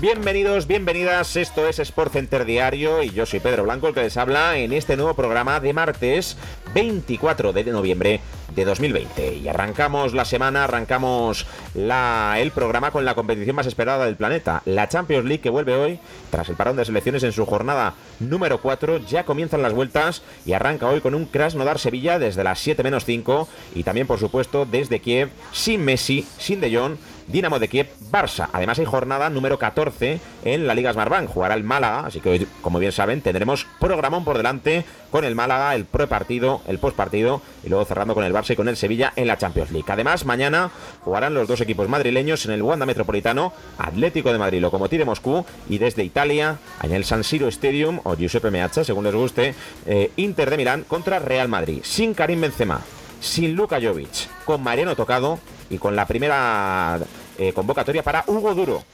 Bienvenidos, bienvenidas. Esto es Sport Center Diario y yo soy Pedro Blanco, el que les habla en este nuevo programa de martes 24 de noviembre de 2020. Y arrancamos la semana, arrancamos el programa con la competición más esperada del planeta, la Champions League que vuelve hoy tras el parón de selecciones en su jornada número 4. Ya comienzan las vueltas y arranca hoy con un Krasnodar Sevilla desde las 7 menos 5 y también por supuesto desde Kiev sin Messi, sin De Jong Dinamo de Kiev, Barça. Además hay jornada número 14 en la Liga Smartbank. Jugará el Málaga, así que hoy, como bien saben, tendremos programón por delante con el Málaga, el pre-partido, el post-partido y luego cerrando con el Barça y con el Sevilla en la Champions League. Además, mañana jugarán los dos equipos madrileños en el Wanda Metropolitano, Atlético de Madrid, Locomotiv de Moscú y desde Italia, en el San Siro Stadium o Giuseppe Meazza, según les guste, eh, Inter de Milán contra Real Madrid. Sin Karim Benzema, sin Luka Jovic, con Mariano Tocado y con la primera eh, convocatoria para Hugo Duro.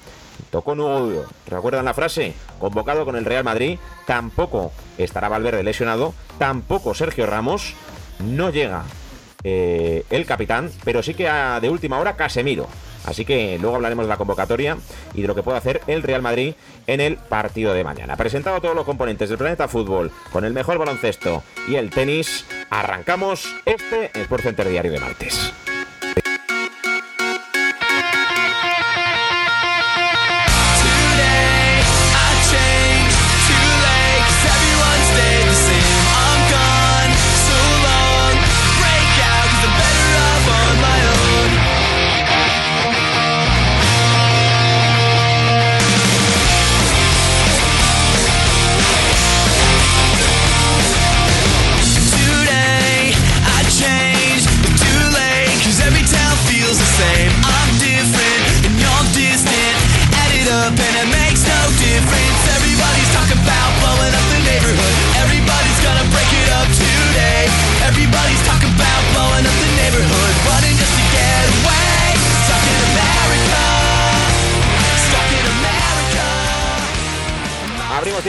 Tocó Hugo Duro. ¿Recuerdan la frase? Convocado con el Real Madrid. Tampoco estará Valverde lesionado. Tampoco Sergio Ramos. No llega eh, el capitán, pero sí que de última hora Casemiro. Así que luego hablaremos de la convocatoria y de lo que puede hacer el Real Madrid en el partido de mañana. Presentado todos los componentes del Planeta Fútbol con el mejor baloncesto y el tenis, arrancamos este Sport Center Diario de martes.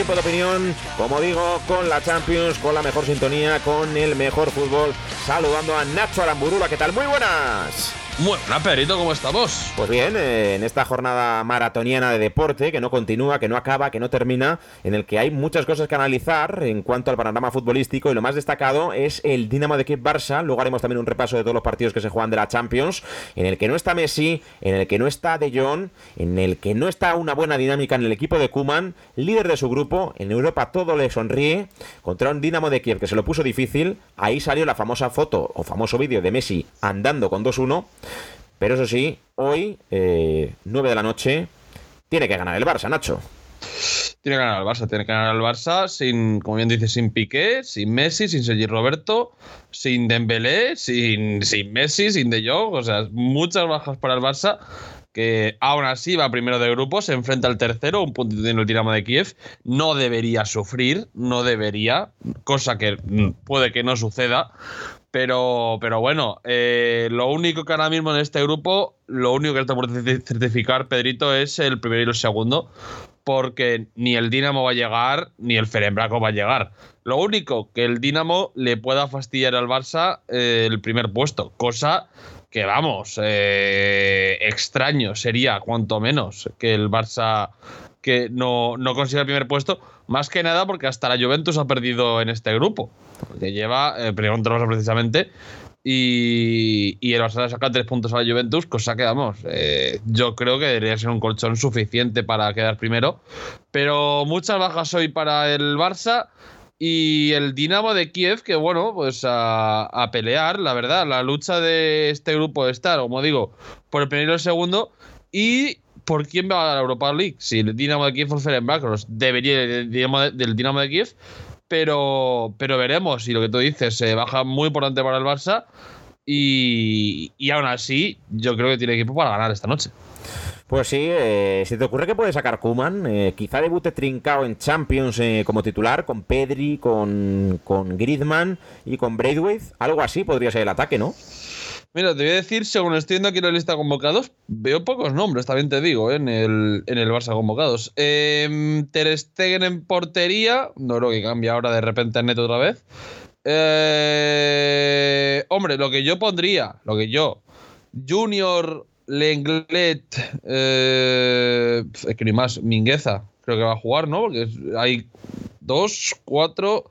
Tiempo de opinión, como digo, con la Champions, con la mejor sintonía, con el mejor fútbol. Saludando a Nacho Aramburula, ¿qué tal? Muy buenas. Bueno, Perito, ¿cómo estamos? Pues bien, eh, en esta jornada maratoniana de deporte que no continúa, que no acaba, que no termina, en el que hay muchas cosas que analizar en cuanto al panorama futbolístico y lo más destacado es el Dinamo de Kiev Barça. Luego haremos también un repaso de todos los partidos que se juegan de la Champions, en el que no está Messi, en el que no está De Jong, en el que no está una buena dinámica en el equipo de Kuman, líder de su grupo. En Europa todo le sonríe contra un Dinamo de Kiev que se lo puso difícil. Ahí salió la famosa foto o famoso vídeo de Messi andando con 2-1. Pero eso sí, hoy, 9 eh, de la noche, tiene que ganar el Barça, Nacho. Tiene que ganar el Barça, tiene que ganar el Barça sin, como bien dice, sin Piqué, sin Messi, sin Sergi Roberto, sin Dembélé, sin, sin Messi, sin De Jong, o sea, muchas bajas para el Barça que aún así va primero de grupo, se enfrenta al tercero, un puntito en el Dinamo de Kiev, no debería sufrir, no debería, cosa que puede que no suceda, pero, pero bueno, eh, lo único que ahora mismo en este grupo, lo único que está por certificar, Pedrito, es el primero y el segundo, porque ni el Dinamo va a llegar, ni el Ferenbraco va a llegar. Lo único que el Dinamo le pueda fastidiar al Barça eh, el primer puesto, cosa que vamos, eh, extraño sería, cuanto menos, que el Barça que no, no consiga el primer puesto, más que nada porque hasta la Juventus ha perdido en este grupo que lleva, eh, precisamente, Y, y el Barça saca tres puntos a la Juventus, cosa que vamos, eh, yo creo que debería ser un colchón suficiente para quedar primero. Pero muchas bajas hoy para el Barça y el Dinamo de Kiev, que bueno, pues a, a, pelear, la verdad, la lucha de este grupo estar, como digo, por el primero y el segundo. Y por quién va a la Europa League. Si el Dinamo de Kiev o el Fenerbahce debería del Dinamo de, del Dinamo de Kiev, pero, pero veremos. Y lo que tú dices, se baja muy importante para el Barça. Y, y aún así, yo creo que tiene equipo para ganar esta noche. Pues sí, eh, ¿se te ocurre que puede sacar Kuman? Eh, quizá debute trincado en Champions eh, como titular, con Pedri, con, con Griezmann y con Braithwaite. Algo así podría ser el ataque, ¿no? Mira, te voy a decir, según estoy viendo aquí la lista de convocados, veo pocos nombres, también te digo, en, el, en el Barça convocados. Eh, Ter Stegen en portería, no creo que cambie ahora de repente a Neto otra vez. Eh, hombre, lo que yo pondría, lo que yo, Junior, Lenglet, eh, es que ni más, Mingueza, creo que va a jugar, ¿no? Porque hay dos, cuatro,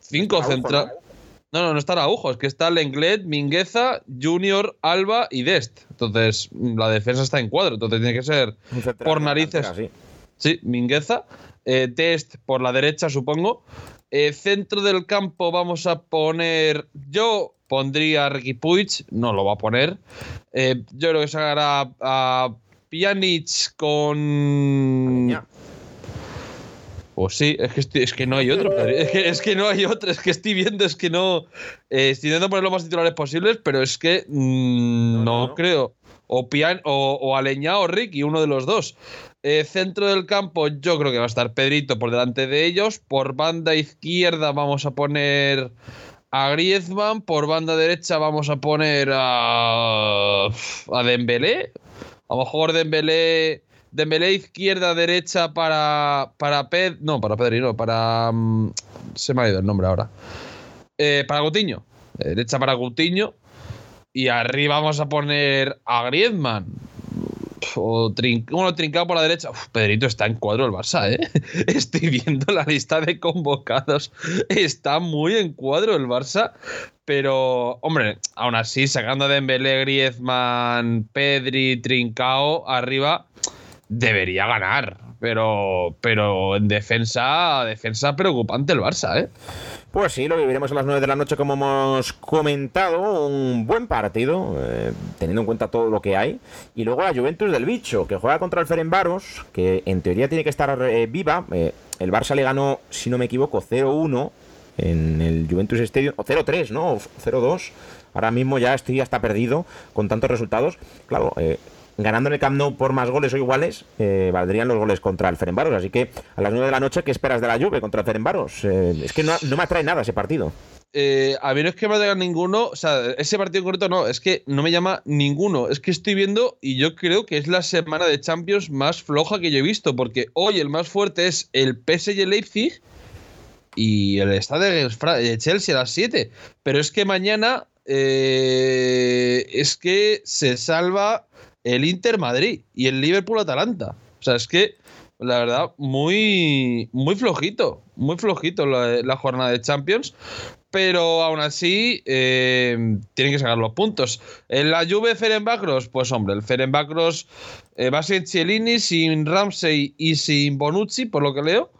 cinco centrales. No, no, no está Araujo, es que está Lenglet, Mingueza, Junior, Alba y Dest. Entonces, la defensa está en cuadro, entonces tiene que ser por narices. Sí. sí, Mingueza. Eh, Dest por la derecha, supongo. Eh, centro del campo vamos a poner. Yo pondría a Ricky Puig, no lo va a poner. Eh, yo creo que sacará a, a Pjanic con. Pues sí, es que, estoy, es que no hay otro. Es que, es que, no hay otro. Es que estoy viendo, es que no. Eh, estoy intentando poner lo más titulares posibles, pero es que mmm, no, no, no, creo. O, Pian, o, o Aleñá o Ricky, uno de los dos. Eh, centro del campo, yo creo que va a estar Pedrito por delante de ellos. Por banda izquierda vamos a poner a Griezmann. Por banda derecha vamos a poner a. a Dembélé. A lo mejor Dembélé. Dembélé izquierda, derecha para. Para Ped. No, para Pedri, no, para. Um, se me ha ido el nombre ahora. Eh, para Coutinho. Derecha para Coutinho. Y arriba vamos a poner a Griezmann. O trin bueno, trincado por la derecha. Uf, Pedrito está en cuadro el Barça, ¿eh? Estoy viendo la lista de convocados. Está muy en cuadro el Barça. Pero, hombre, aún así, sacando a Dembélé, Griezmann, Pedri, Trincao, arriba debería ganar. Pero, pero en defensa, defensa preocupante el Barça, ¿eh? Pues sí, lo viviremos a las 9 de la noche como hemos comentado. Un buen partido, eh, teniendo en cuenta todo lo que hay. Y luego la Juventus del Bicho, que juega contra el Ferenbaros, que en teoría tiene que estar eh, viva. Eh, el Barça le ganó, si no me equivoco, 0-1 en el Juventus Stadium. O 0-3, ¿no? 0-2. Ahora mismo ya estoy hasta perdido con tantos resultados. Claro, eh, ganando en por más goles o iguales, eh, valdrían los goles contra el Ferenbaros. Así que a las 9 de la noche, ¿qué esperas de la Juve contra el Ferenbaros? Eh, es que no, me atrae nada ese partido. Eh, a mí no es que me atraiga ninguno, o sea, ese partido en concreto no, es que no me llama ninguno. Es que estoy viendo y yo creo que es la semana de Champions más floja que yo he visto, porque hoy el más fuerte es el PSG Leipzig y el estadio de Chelsea a las 7. Pero es que mañana eh, es que se salva el Inter Madrid y el Liverpool Atalanta. O sea, es que la verdad, muy, muy flojito, muy flojito la, jornada de Champions. Pero aún así, eh, tienen que sacar los puntos. En la Juve Ferenbacros, pues hombre, el Ferenbacros eh, va sin Cielini, sin Ramsey y sin Bonucci, por lo que leo.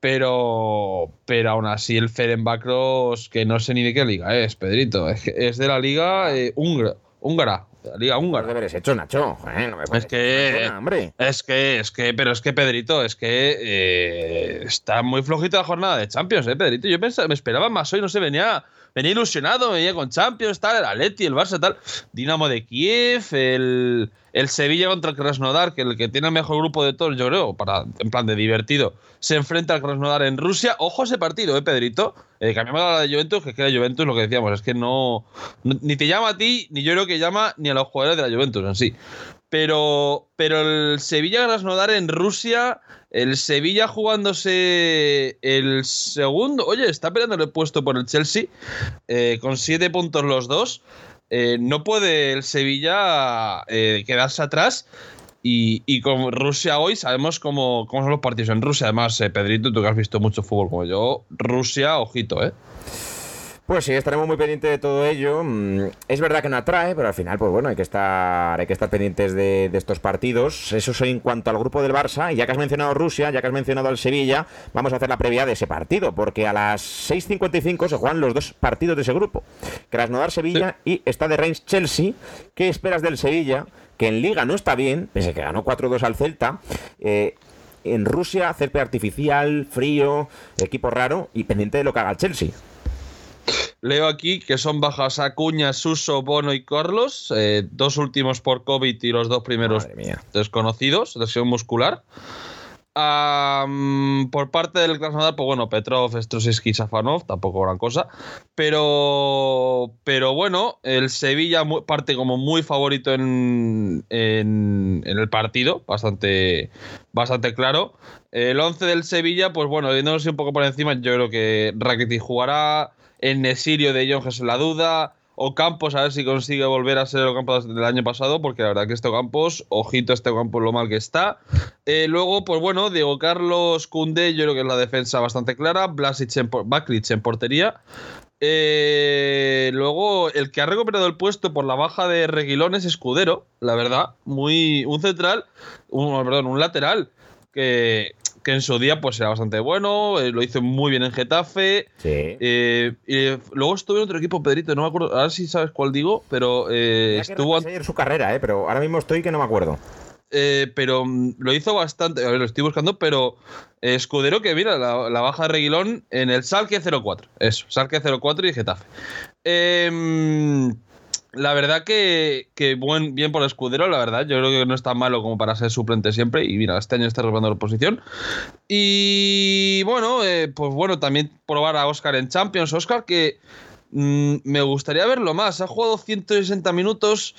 Pero, pero aún así, el Ferenbacros, que no sé ni de qué liga es, Pedrito, es, de la liga eh, húngara la Liga Húngara. deberes hecho, Nacho. Eh, no me es que, hombre. es que, es que, pero es que Pedrito, es que eh, está muy flojita la jornada de Champions, eh, Pedrito. Yo pensaba, me esperaba más hoy, no sé, venía, venía ilusionado, venía con Champions, tal, el Atleti, el Barça, tal, Dinamo de Kiev, el, el Sevilla contra el Krasnodar, que el que tiene el mejor grupo de todos, yo creo, para, en plan de divertido, se enfrenta al Krasnodar en Rusia. Ojo ese partido, eh, Pedrito. Eh, cambiamos a la de Juventus, que es que la Juventus, lo que decíamos, es que no, no, Ni te llama a ti, ni yo creo que llama ni a los jugadores de la Juventus en sí. Pero, pero el Sevilla-Krasnodar en Rusia, el Sevilla jugándose el segundo. Oye, está peleando el puesto por el Chelsea, eh, con siete puntos los dos. Eh, no puede el Sevilla eh, quedarse atrás. Y, y, con Rusia hoy sabemos cómo, cómo, son los partidos en Rusia. Además, eh, Pedrito, tú que has visto mucho fútbol como yo, Rusia, ojito, ¿eh? Pues sí, estaremos muy pendientes de todo ello. Mm, es verdad que no atrae, pero al final, pues bueno, hay que estar, hay que estar pendientes de, estos partidos. Eso es en cuanto al grupo del Barça. Y ya que has mencionado Rusia, ya que has mencionado al Sevilla, vamos a hacer la previa de ese partido, porque a las 6.55 se juegan los dos partidos de ese grupo. Krasnodar-Sevilla y Stade Reims-Chelsea. ¿Qué esperas del Sevilla? Que en Liga no está bien, pese que ganó 4-2 al Celta. Eh, en Rusia, césped artificial, frío, equipo raro y pendiente de lo que haga el Chelsea. Leo aquí que son bajas Acuña, Suso, Bono y Carlos, eh, dos últimos por COVID y los dos primeros desconocidos, lesión muscular por parte del Krasnodar, pues bueno, Petrov, Strosiski, Safanov, tampoco gran cosa. Pero, pero bueno, el Sevilla parte como muy favorito en, en, el partido, bastante, bastante claro. El 11 del Sevilla, pues bueno, viéndonos un poco por encima, yo creo que Rakitic jugará. En Nesirio de Jong es la duda. Ocampos, a ver si consigue volver a ser el Ocampos del año pasado, porque la verdad que este Ocampos, ojito a este Ocampos lo mal que está. Eh, luego, pues bueno, Diego Carlos Cundé, yo creo que es la defensa bastante clara. Blasic en, en portería. Eh, luego, el que ha recuperado el puesto por la baja de Reguilón es Escudero, la verdad. Muy. Un central, un, perdón, un lateral que que en su día pues era bastante bueno, eh, lo hizo muy bien en Getafe. Sí. Eh, y luego estuvo en otro equipo, Pedrito, no me acuerdo, ahora sí sabes cuál digo, pero eh, estuvo... ayer su carrera, eh, pero ahora mismo estoy que no me acuerdo. pero mm, lo hizo bastante, a ver, lo estoy buscando, pero Escudero que mira, la, baja de Reguilón en el Salque 04, eso, Salque 04 y Getafe. Eh, la verdad que, bien por Escudero, la verdad. Yo creo que no está malo como para ser suplente siempre. Y mira, este año está robando la posición. Y bueno, eh, pues bueno, también probar a Oscar en Champions. Oscar que mm, me gustaría verlo más. Ha jugado 160 minutos,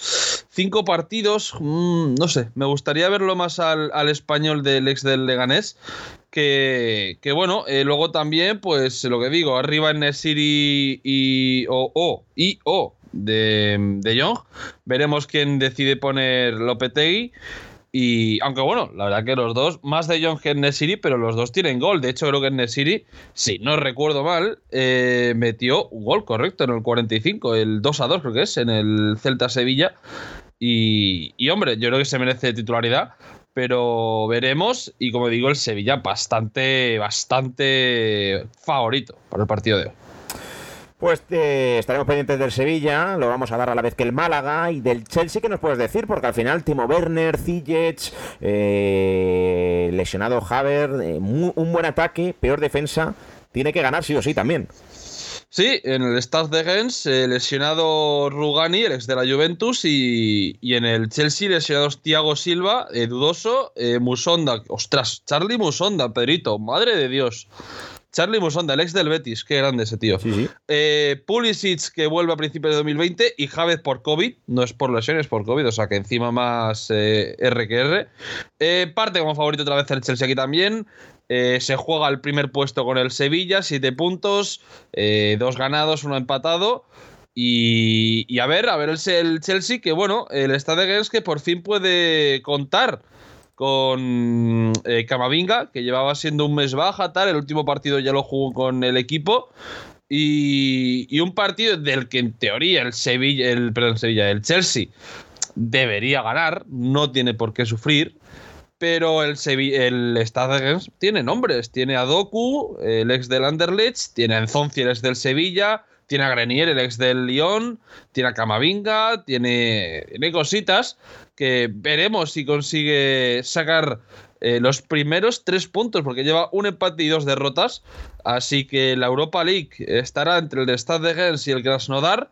5 partidos. Mm, no sé, me gustaría verlo más al, español del ex del Leganés. Que, que bueno, eh, luego también, pues lo que digo, arriba en Nesiri y o, o y o de, de. Veremos quién decide poner Lopetegui. Y aunque bueno, la verdad que los dos, más de Young que Nesiri, pero los dos tienen gol. De hecho, creo que Nesiri, si no recuerdo mal, eh, metió un gol correcto en el 45, el 2 a 2 creo que es, en el Celta Sevilla. Y, y hombre, yo creo que se merece titularidad, pero veremos. Y como digo, el Sevilla bastante, bastante favorito para el partido de hoy. Pues eh, estaremos pendientes del Sevilla, lo vamos a dar a la vez que el Málaga y del Chelsea, ¿qué nos puedes decir? Porque al final Timo Werner, Ziyech, eh, lesionado Haver, eh, un buen ataque, peor defensa, tiene que ganar sí o sí también. Sí, en el Stade de Gens, lesionado Rugani, el ex de la Juventus, y, en el Chelsea lesionados Thiago Silva, dudoso, Musonda, ostras, Charlie Musonda, Pedrito, madre de Dios. Charlie Musonda, el ex del Betis, qué grande ese tío. Eh, Pulisic, que vuelve a principios de 2020, y Javez por COVID, no es por lesiones, por COVID, o sea que encima más eh, R que R. Eh, parte como favorito otra vez el Chelsea aquí también. se juega el primer puesto con el Sevilla, siete puntos, dos ganados, uno empatado. Y, a ver, a ver el, Chelsea, que bueno, el Stade Games que por fin puede contar con eh, Camavinga, que llevaba siendo un mes baja, tal. El último partido ya lo jugó con el equipo. Y, un partido del que en teoría el Sevilla, el, perdón, Sevilla, el Chelsea debería ganar, no tiene por qué sufrir. Pero el, Sevilla, el Stade tiene nombres. Tiene a Doku, el ex del Anderlecht, tiene a Enzonzi, el ex del Sevilla, tiene a Grenier, el ex del Lyon, tiene a Camavinga, tiene, cositas que veremos si consigue sacar eh, los primeros tres puntos, porque lleva un empate y dos derrotas. Así que la Europa League estará entre el Stade de Gens y el Krasnodar.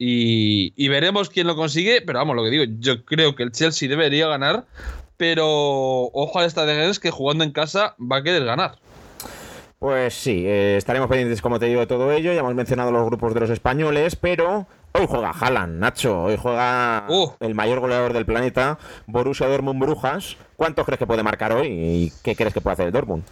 Y, y, veremos quién lo consigue. Pero vamos, lo que digo, yo creo que el Chelsea debería ganar. Pero ojo al Stade de Gens que jugando en casa va a querer ganar. Pues sí, eh, estaremos pendientes, como te digo, de todo ello. Ya hemos mencionado los grupos de los españoles, pero hoy juega Haaland, Nacho. Hoy juega uh. el mayor goleador del planeta, Borussia Dortmund Brujas. ¿Cuántos crees que puede marcar hoy y qué crees que puede hacer el Dortmund?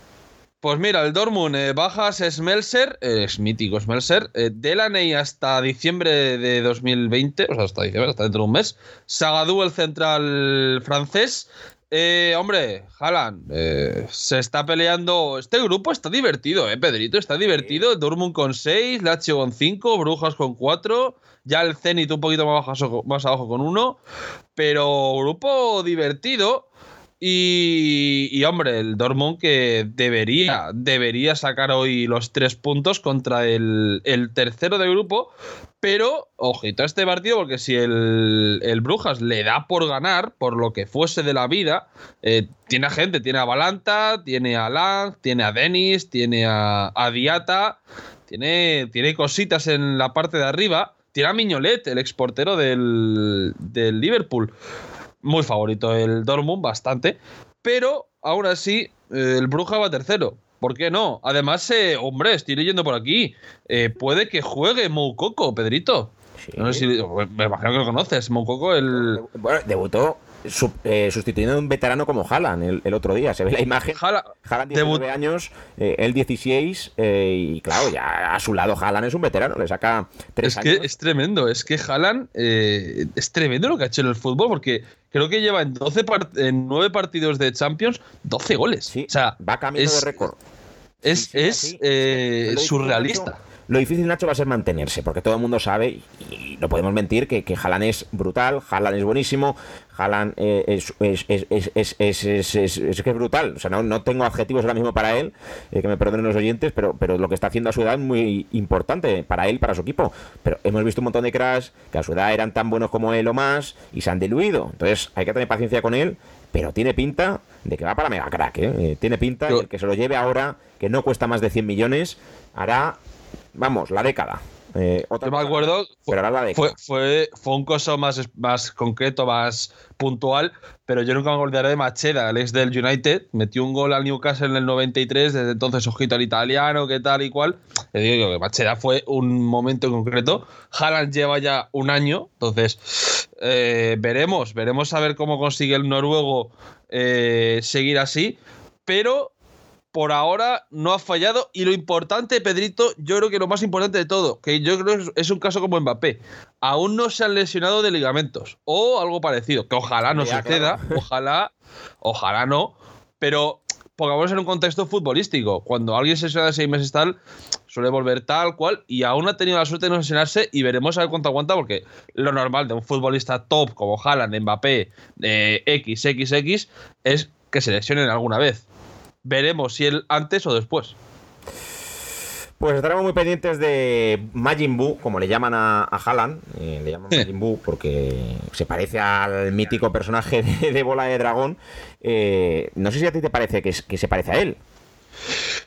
Pues mira, el Dortmund eh, bajas Smelser, es mítico Smelser, eh, Delaney hasta diciembre de 2020, o sea, hasta diciembre, hasta dentro de un mes. Sagadou, el central francés, Eh, hombre, Haaland, eh, se está peleando. Este grupo está divertido, ¿eh, Pedrito? Está divertido. Dortmund con 6, Lazio con 5, Brujas con 4. Ya el Zenit un poquito más abajo, más abajo con 1. Pero grupo divertido. Y, hombre, el Dortmund que debería, debería sacar hoy los tres puntos contra el, tercero de grupo. Pero, ojito a este partido, porque si el, Brujas le da por ganar, por lo que fuese de la vida, eh, tiene a gente, tiene a Balanta, tiene a Lang, tiene a Denis, tiene a, Diata, tiene, tiene cositas en la parte de arriba. Tiene a Miñolet, el exportero del, del Liverpool muy favorito el Dortmund, bastante. Pero aún así, eh, el Bruja va tercero. ¿Por qué no? Además, eh, hombre, estoy leyendo por aquí. Eh, puede que juegue Moukoko, Pedrito. No sé si. Me imagino que lo conoces. Moukoko, el. Bueno, debutó eh, sustituyendo a un veterano como Haaland el, otro día. Se ve la imagen. Haaland, 19 años, eh, él 16, eh, y claro, ya a su lado Haaland es un veterano, le saca 3 es Que es tremendo, es que Haaland es tremendo lo que ha hecho en el fútbol, porque creo que lleva en, 12 en 9 partidos de Champions 12 goles. o sea, va camino de récord. Es, es surrealista. Lo difícil, Nacho, va a ser mantenerse, porque todo el mundo sabe, y no podemos mentir, que, que Haaland es brutal, Haaland es buenísimo, Haaland es, es, es, que es brutal. O sea, no, no, tengo adjetivos ahora mismo para él, eh, que me perdonen los oyentes, pero, pero lo que está haciendo a su edad es muy importante para él, para su equipo. Pero hemos visto un montón de cracks que a su edad eran tan buenos como él o más y se han diluido. Entonces hay que tener paciencia con él, pero tiene pinta de que va para mega crack. ¿eh? eh tiene pinta de que se lo lleve ahora, que no cuesta más de 100 millones, hará vamos, la década. Eh, Yo me acuerdo, fue, fue, fue, un caso más, más concreto, más puntual, pero yo nunca me olvidaré de Macheda, el ex del United, metió un gol al Newcastle en el 93, desde entonces ojito al italiano, qué tal y cual. Le digo que Macheda fue un momento concreto. Haaland lleva ya un año, entonces eh, veremos, veremos a ver cómo consigue el noruego eh, seguir así, pero por ahora no ha fallado. Y lo importante, Pedrito, yo creo que lo más importante de todo, que yo creo que es un caso como Mbappé, aún no se han lesionado de ligamentos o algo parecido, que ojalá no suceda, ojalá, ojalá no, pero pongamos en un contexto futbolístico, cuando alguien se lesiona de seis meses tal, suele volver tal cual y aún ha tenido la suerte de no lesionarse y veremos a ver cuánto aguanta porque lo normal de un futbolista top como Haaland, Mbappé, eh, XXX es que se lesionen alguna vez veremos si él antes o después. Pues estaremos muy pendientes de Majin Buu, como le llaman a, a Haaland. Eh, le llaman Majin Buu porque se parece al mítico personaje de, Bola de Dragón. Eh, no sé si a ti te parece que, se parece a él.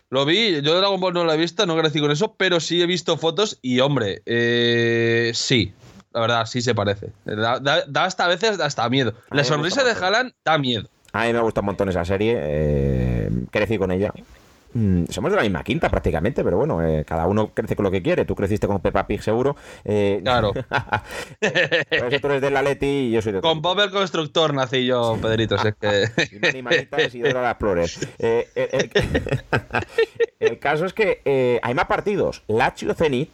Lo vi, yo de Dragon Ball no lo he visto, no crecí con eso, pero sí he visto fotos y, hombre, eh, sí, la verdad, sí se parece. Da, hasta a veces hasta miedo. La sonrisa de Haaland da miedo. A mí me gusta un montón esa serie. Eh, crecí con ella. Mm, somos de la misma quinta prácticamente, pero bueno, eh, cada uno crece con lo que quiere. Tú creciste con Peppa Pig seguro. Eh, claro. tú eres del Atleti y yo soy de... Con Bob el Constructor nací yo, Pedrito. es que... Y Dora Explorer. Eh, el, el, caso es que hay más partidos. Lazio Zenit,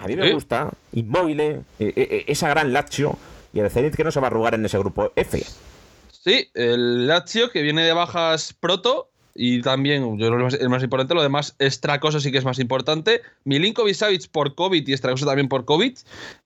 a mí me gusta. Inmóvil, esa gran Lazio. Y el Zenit que no se va a arrugar en ese grupo F. Sí, el Lazio que viene de bajas proto y también, yo creo es más importante, lo demás, Stracoso sí que es más importante. Milinkovic Savic por COVID y Stracoso también por COVID.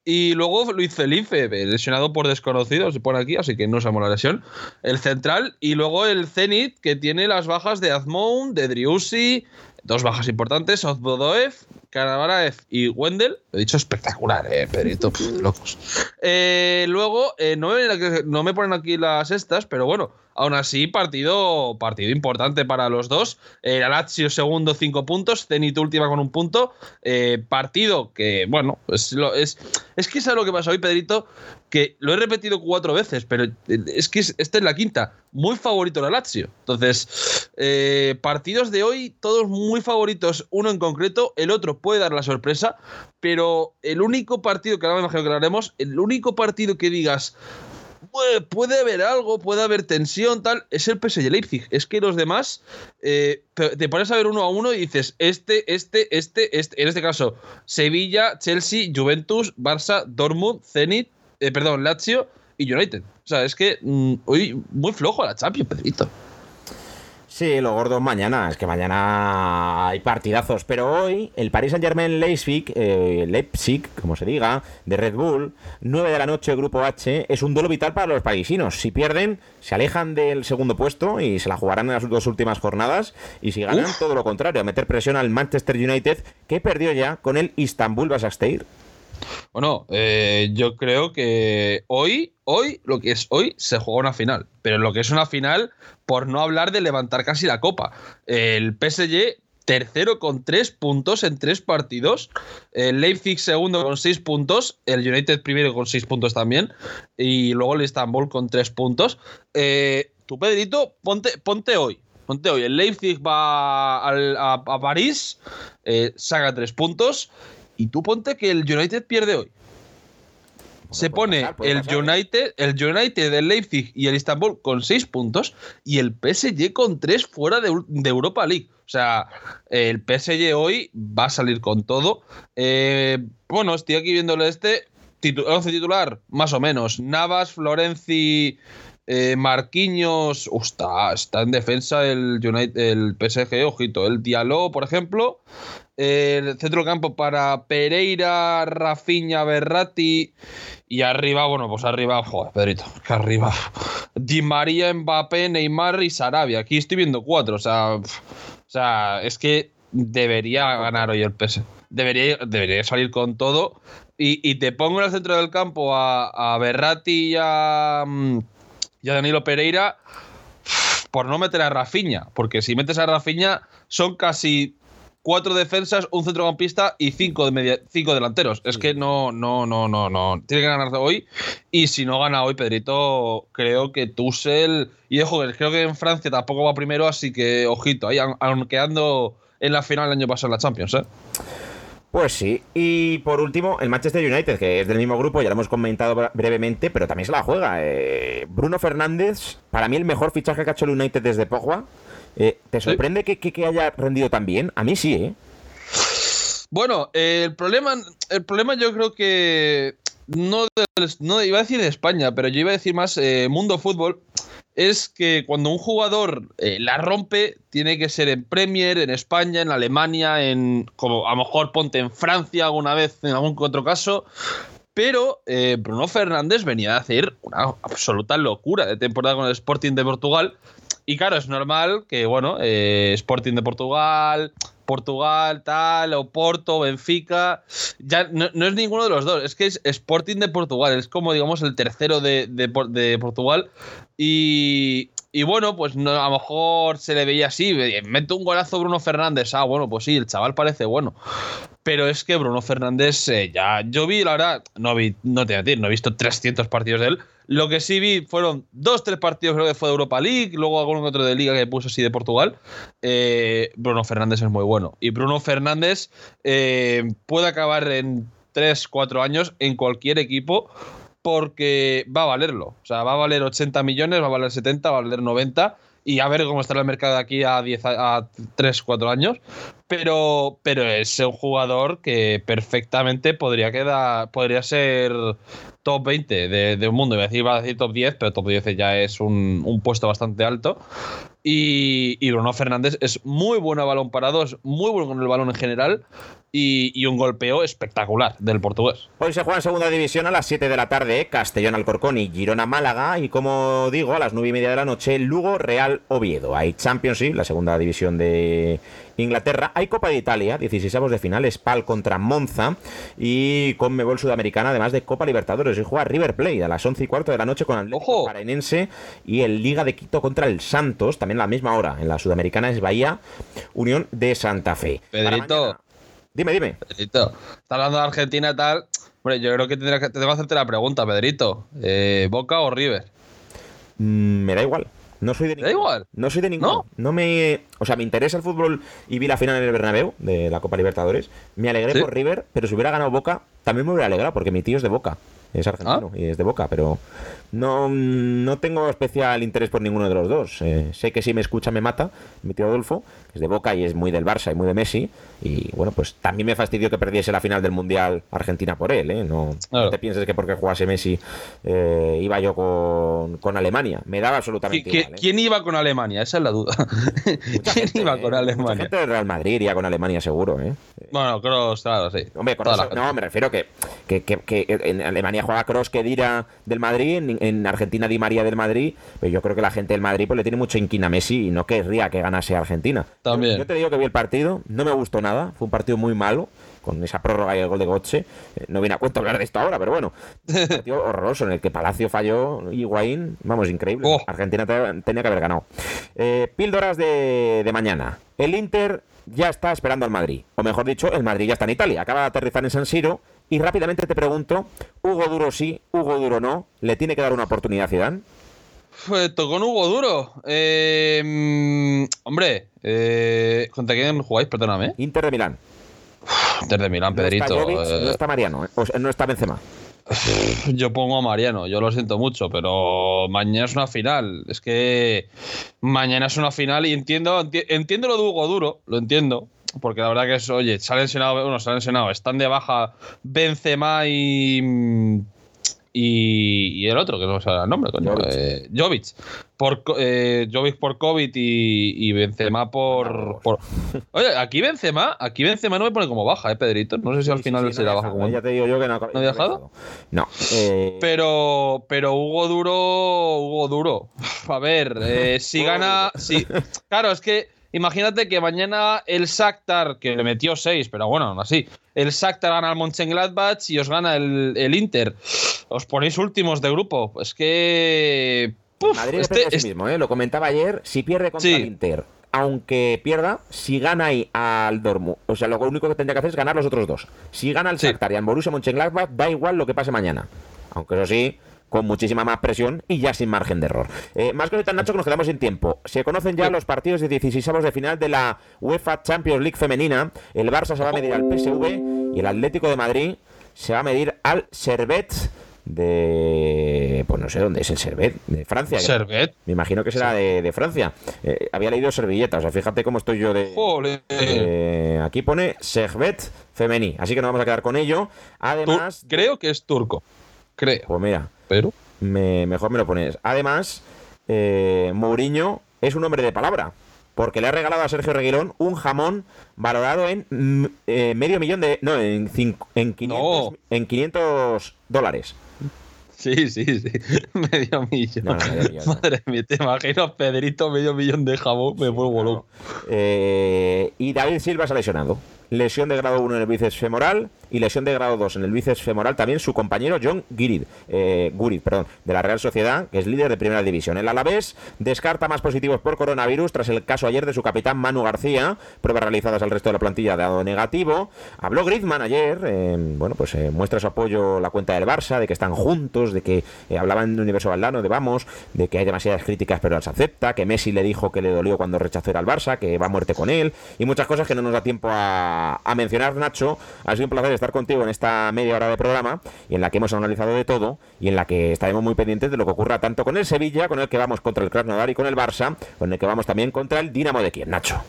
Y luego Luis Felipe, lesionado por desconocidos, se pone aquí, así que no sabemos la lesión. El central y luego el Zenit, que tiene las bajas de Azmoun, de Driussi, dos bajas importantes, Ozbodoev, Karabaraev y Wendell. Lo he dicho espectacular, eh, Pedrito, locos. Eh, luego, eh, no, me, no me ponen aquí las estas, pero bueno, aún así, partido, partido importante para los dos. El Lazio segundo, cinco puntos. Zenit última con un punto. partido que, bueno, es, es, es que es lo que pasa hoy, Pedrito, que lo he repetido cuatro veces, pero es que esta es la quinta. Muy favorito la Lazio. Entonces, partidos de hoy, todos muy favoritos. Uno en concreto, el otro puede dar la sorpresa, pero el único partido, que ahora me imagino que lo haremos, el único partido que digas puede haber algo, puede haber tensión, tal, es el PSG Leipzig. Es que los demás, eh, te pones a ver uno a uno y dices, este, este, este, este, en este caso, Sevilla, Chelsea, Juventus, Barça, Dortmund, Zenit, eh, perdón, Lazio y United. O sea, es que mm, hoy muy flojo la Champions, Pedrito. Sí, lo gordo mañana. Es que mañana hay partidazos. Pero hoy, el Paris Saint-Germain Leipzig, eh, Leipzig, como se diga, de Red Bull, 9 de la noche, grupo H, es un duelo vital para los parisinos. Si pierden, se alejan del segundo puesto y se la jugarán en las dos últimas jornadas. Y si ganan, todo lo contrario, a meter presión al Manchester United, que perdió ya con el Istanbul Basaksehir. Bueno, eh, yo creo que hoy, hoy, lo que es hoy, se juega una final. Pero lo que es una final, por no hablar de levantar casi la copa. El PSG tercero con tres puntos en tres partidos. El Leipzig segundo con seis puntos. El United primero con seis puntos también. Y luego el Istanbul con tres puntos. Eh, tú, Pedrito, ponte, ponte hoy. Ponte hoy. El Leipzig va a, París, eh, saca tres puntos. Y tú ponte que el United pierde hoy. Se pone el ¿eh? United, el United, el Leipzig y el Istanbul con 6 puntos y el PSG con 3 fuera de, Europa League. O sea, el PSG hoy va a salir con todo. Eh, bueno, estoy aquí viéndole este. 11 titular, más o menos. Navas, Florenzi, eh, Marquinhos. Está, está en defensa el, United, el PSG, ojito. El Diallo, por ejemplo. El centro campo para Pereira, Rafinha, Berratti. Y arriba, bueno, pues arriba, joder, Pedrito, que arriba. Di María, Mbappé, Neymar y Sarabia. Aquí estoy viendo cuatro, o sea, o sea, es que debería ganar hoy el PS. Debería, debería salir con todo. Y, te pongo en el centro del campo a, a Berratti y a, mm, y a Danilo Pereira por no meter a Rafinha. Porque si metes a Rafinha, son casi cuatro defensas, un centrocampista y cinco, de media, cinco delanteros. Es que no, no, no, no, no. Tiene que ganar hoy. Y si no gana hoy, Pedrito, creo que Tussel. Y ojo, creo que en Francia tampoco va primero, así que ojito, ahí, aunque ando en la final el año pasado en la Champions, ¿eh? Pues sí. Y por último, el Manchester United, que es del mismo grupo, ya lo hemos comentado brevemente, pero también se la juega. Eh, Bruno Fernández, para mí el mejor fichaje que ha hecho el United desde Pogba. Eh, ¿Te sorprende que, haya rendido tan bien? A mí sí, ¿eh? Bueno, el, problema, el problema yo creo que no, no iba a decir de España, pero yo iba a decir más eh, mundo fútbol, es que cuando un jugador eh, la rompe, tiene que ser en Premier, en España, en Alemania, en como a lo mejor ponte en Francia alguna vez, en algún otro caso. Pero Bruno Fernández venía a hacer una absoluta locura de temporada con el Sporting de Portugal y claro, es normal que, bueno, eh, Sporting de Portugal, Portugal, tal, o Porto, Benfica, ya no, es ninguno de los dos, es que es Sporting de Portugal, es como, digamos, el tercero de, de, Portugal. Y, y bueno, pues no, a lo mejor se le veía así, mete un golazo Bruno Fernández, ah, bueno, pues sí, el chaval parece bueno. Pero es que Bruno Fernández eh, ya. Yo vi, la verdad, no vi, no te voy a decir, no he visto 300 partidos de él. Lo que sí vi fueron dos, tres partidos, creo que fue de Europa League, luego algún otro de Liga que puso así de Portugal. Eh, Bruno Fernández es muy bueno. Y Bruno Fernández eh, puede acabar en 3, 4 años en cualquier equipo porque va a valerlo. O sea, va a valer 80 millones, va a valer 70, va a valer 90 y a ver cómo estará el mercado de aquí a, 10, a 3, 4 años. Pero, pero es un jugador que perfectamente podría quedar, podría ser top 20 de, un mundo. Iba a, decir, a decir top 10, pero top 10 ya es un, un puesto bastante alto. Y, y, Bruno Fernández es muy bueno a balón parado, es muy bueno con el balón en general y, un golpeo espectacular del portugués. Hoy se juega en segunda división a las 7 de la tarde, Castellón Alcorcón y Girona Málaga. Y como digo, a las 9 y media de la noche, Lugo Real Oviedo. Hay Championship, la segunda división de Inglaterra. Hay Copa de Italia, 16 de final, Spal contra Monza. Y con Mebol Sudamericana, además de Copa Libertadores. Y juega River Plate a las 11 y cuarto de la noche con el Parenense y el Liga de Quito contra el Santos, también a la misma hora. En la Sudamericana es Bahía, Unión de Santa Fe. Pedrito. Dime, dime. Pedrito, está hablando de Argentina y tal. Bueno, yo creo que tendrás que, tengo que hacerte la pregunta, Pedrito. Eh, ¿Boca o River? Mm, me da igual. No soy de ninguno. ¿Da igual? No soy de ninguno. ¿No? me. O sea, me interesa el fútbol y vi la final en el Bernabéu de la Copa Libertadores. Me alegré por River, pero si hubiera ganado Boca, también me hubiera alegrado porque mi tío es de Boca. es argentino y es de Boca, pero no, no tengo especial interés por ninguno de los dos. Eh, sé que si me escucha me mata, mi tío Adolfo, que es de Boca y es muy del Barça y muy de Messi. Y bueno, pues también me fastidió que perdiese la final del Mundial Argentina por él. ¿eh? No, Claro. no te pienses que porque jugase Messi eh, iba yo con, con Alemania. Me daba ¿Qui- absolutamente qui- igual. ¿eh? ¿Quién iba con Alemania? Esa es la duda. ¿Quién gente, iba ¿eh? con Alemania? gente del Real Madrid iría con Alemania seguro, ¿eh? Bueno, Kroos, claro, sí. Hombre, gente. no, me refiero que, que, que- que en Alemania juega Cross que Dira del Madrid, en, en Argentina Di María del Madrid, pero yo creo que la gente del Madrid pues, le tiene mucho inquina a Messi y no querría que ganase Argentina. También. Yo, yo te digo que vi el partido, no me gustó nada, fue un partido muy malo, con esa prórroga y el gol de Gotze. Eh, no viene a cuento hablar de esto ahora, pero bueno, un partido horroroso en el que Palacio falló y Higuaín, vamos, increíble. Oh. Argentina te- tenía que haber ganado. Eh, píldoras de, de mañana. El Inter ya está esperando al Madrid. O mejor dicho, el Madrid ya está en Italia. Acaba de aterrizar en San Siro. Y rápidamente te pregunto, Hugo Duro sí, Hugo Duro no. ¿Le tiene que dar una oportunidad a Zidane? Fue- tocó un Hugo Duro. Eh, mm, hombre, eh, ¿contra quién jugáis? Perdóname. Inter de Milán. Inter de Milán, No está Pedrito. Jovic, eh, no está Mariano, ¿eh? O sea, no está Benzema. Yo pongo a Mariano, yo lo siento mucho, pero mañana es una final. Es que mañana es una final y entiendo, enti- entiendo lo de Hugo Duro, lo entiendo. Porque la verdad que es, oye, se han lesionado, bueno, se han lesionado, están de baja Benzema y. Y, y el otro, que no sale el nombre, coño. Jovic. eh, Jovic. Por, eh, Jovic por COVID y, y Benzema por, por. Oye, aquí Benzema, aquí Benzema no me pone como baja, eh, Pedrito. No sé si al Sí, sí, final sí, se no la ha baja como. Ya te digo yo que no, ¿No ha dejado? No. eh, Pero, pero Hugo Duro, Hugo Duro. A ver, eh, si gana, si, claro, es que imagínate que mañana el Shakhtar, que le metió 6, pero bueno, aún así, el Shakhtar gana al Mönchengladbach y os gana el, el Inter. Os ponéis últimos de grupo. Es que, puf, Madrid este- depende de sí mismo, ¿eh? Lo comentaba ayer. Si pierde contra Sí. el Inter, aunque pierda, si gana ahí al Dortmund, o sea, lo único que tendría que hacer es ganar los otros dos. Si gana el Sí. Shakhtar y al Borussia Mönchengladbach, da igual lo que pase mañana. Aunque eso sí, con muchísima más presión y ya sin margen de error. Eh, más cositas, Nacho, que nos quedamos sin tiempo. Se conocen ya los partidos de 16 de final de la UEFA Champions League femenina. El Barça se va a medir al PSV y el Atlético de Madrid se va a medir al Servet de... Pues no sé dónde es el Servet, de Francia. Servet. Me imagino que será de, de Francia. Eh, había leído servilleta, o sea, fíjate cómo estoy yo de... Eh, aquí pone Servet femení, así que nos vamos a quedar con ello. Tur- Además, creo que es turco. Creo. pues mira, Pero. me- mejor me lo pones. Además, eh, Mourinho es un hombre de palabra, porque le ha regalado a Sergio Reguilón un jamón valorado en eh, medio millón de... No, en, cinco- en, 500, No. en 500 dólares. Sí, sí, sí. medio millón. No, no, medio millón, no. Madre mía, te imagino Pedrito medio millón de jamón. Me vuelvo loco. Eh, y David Silva se ha lesionado. Lesión de grado 1 en el bíceps femoral lesión de grado 2 en el bíceps femoral también su compañero John Gurid, eh, Gurid, perdón, de la Real Sociedad, que es líder de primera división. El Alavés descarta más positivos por coronavirus tras el caso ayer de su capitán Manu García. Pruebas realizadas al resto de la plantilla dado negativo. Habló Griezmann ayer, eh, bueno, pues eh, muestra su apoyo la cuenta del Barça, de que están juntos, de que eh, hablaban de Universo Valdano, de vamos, de que hay demasiadas críticas pero las acepta, que Messi le dijo que le dolió cuando rechazó ir al Barça, que va a muerte con él, y muchas cosas que no nos da tiempo a, a mencionar, Nacho. Ha sido un placer estar contigo en esta media hora de programa, y en la que hemos analizado de todo, y en la que estaremos muy pendientes de lo que ocurra tanto con el Sevilla, con el que vamos contra el Krasnodar y con el Barça, con el que vamos también contra el Dinamo de Kiev, Nacho.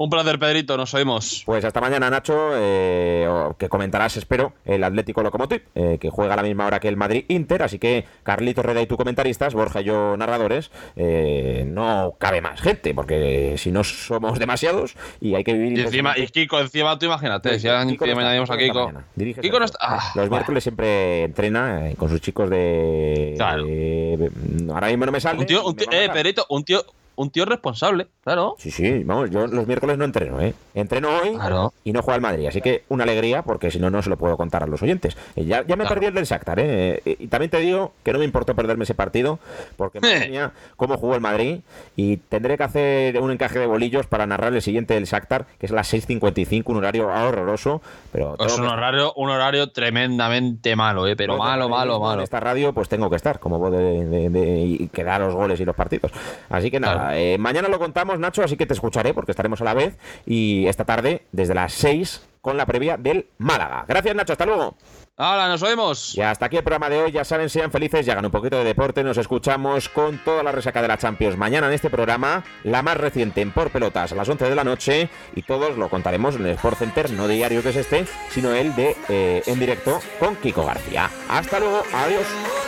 Un placer, Pedrito. Nos oímos. Pues hasta mañana, Nacho, eh, que comentarás, espero, el Atlético Locomotiv, eh, que juega a la misma hora que el Madrid-Inter, así que Carlito Reda y tú comentaristas, Borja y yo narradores, eh, no cabe más gente, porque si no somos demasiados y hay que vivir... Y encima, y. Kiko, encima tú imagínate, si ahora Kiko no está, a Kiko Kiko. no está. ah, Los bueno. miércoles siempre entrena eh, con sus chicos de... Claro. ahora mismo no me sale. Un tío, un tío- eh, matar. Pedrito, un tío, un tío responsable, claro. Sí, sí, vamos, yo los miércoles no entreno, ¿eh? Entreno hoy Claro. y no juego al Madrid, así que una alegría porque si no, no se lo puedo contar a los oyentes. Eh, Ya, ya me Claro. perdí el del Shakhtar, ¿eh? Y, y también te digo que no me importó perderme ese partido porque Eh. mía, cómo jugó el Madrid y tendré que hacer un encaje de bolillos para narrar el siguiente del Shakhtar, que es las 6.55, un horario horroroso, pero... Es un que- horario, un horario tremendamente malo, eh, pero malo, de malo, malo. En esta radio, pues tengo que estar, como voz de, de- de- y que da los goles y los partidos. Así que nada, nada. Eh, mañana lo contamos, Nacho, así que te escucharé porque estaremos a la vez. Y esta tarde, desde las 6, con la previa del Málaga. Gracias, Nacho. Hasta luego. ¡Hala, nos vemos! Y hasta aquí el programa de hoy. Ya saben, sean felices y hagan un poquito de deporte. Nos escuchamos con toda la resaca de la Champions mañana en este programa, la más reciente en Por Pelotas a las 11 de la noche. Y todos lo contaremos en el Sport Center, no diario que es este, sino el de eh, en directo con Kiko García. Hasta luego, adiós.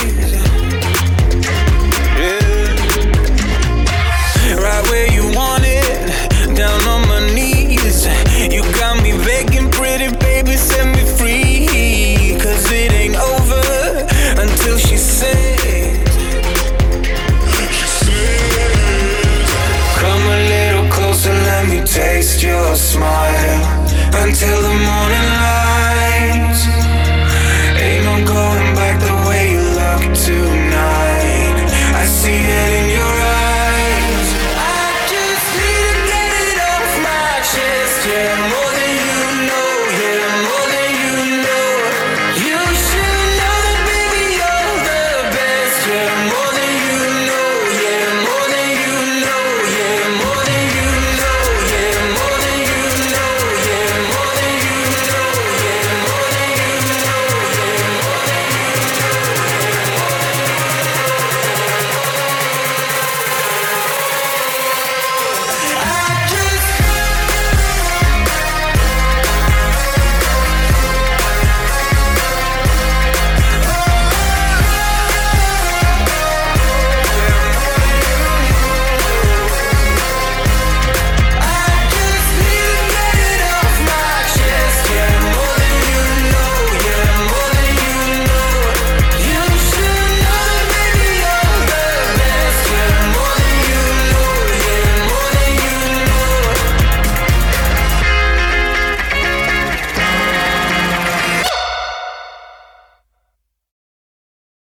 Until the morning light.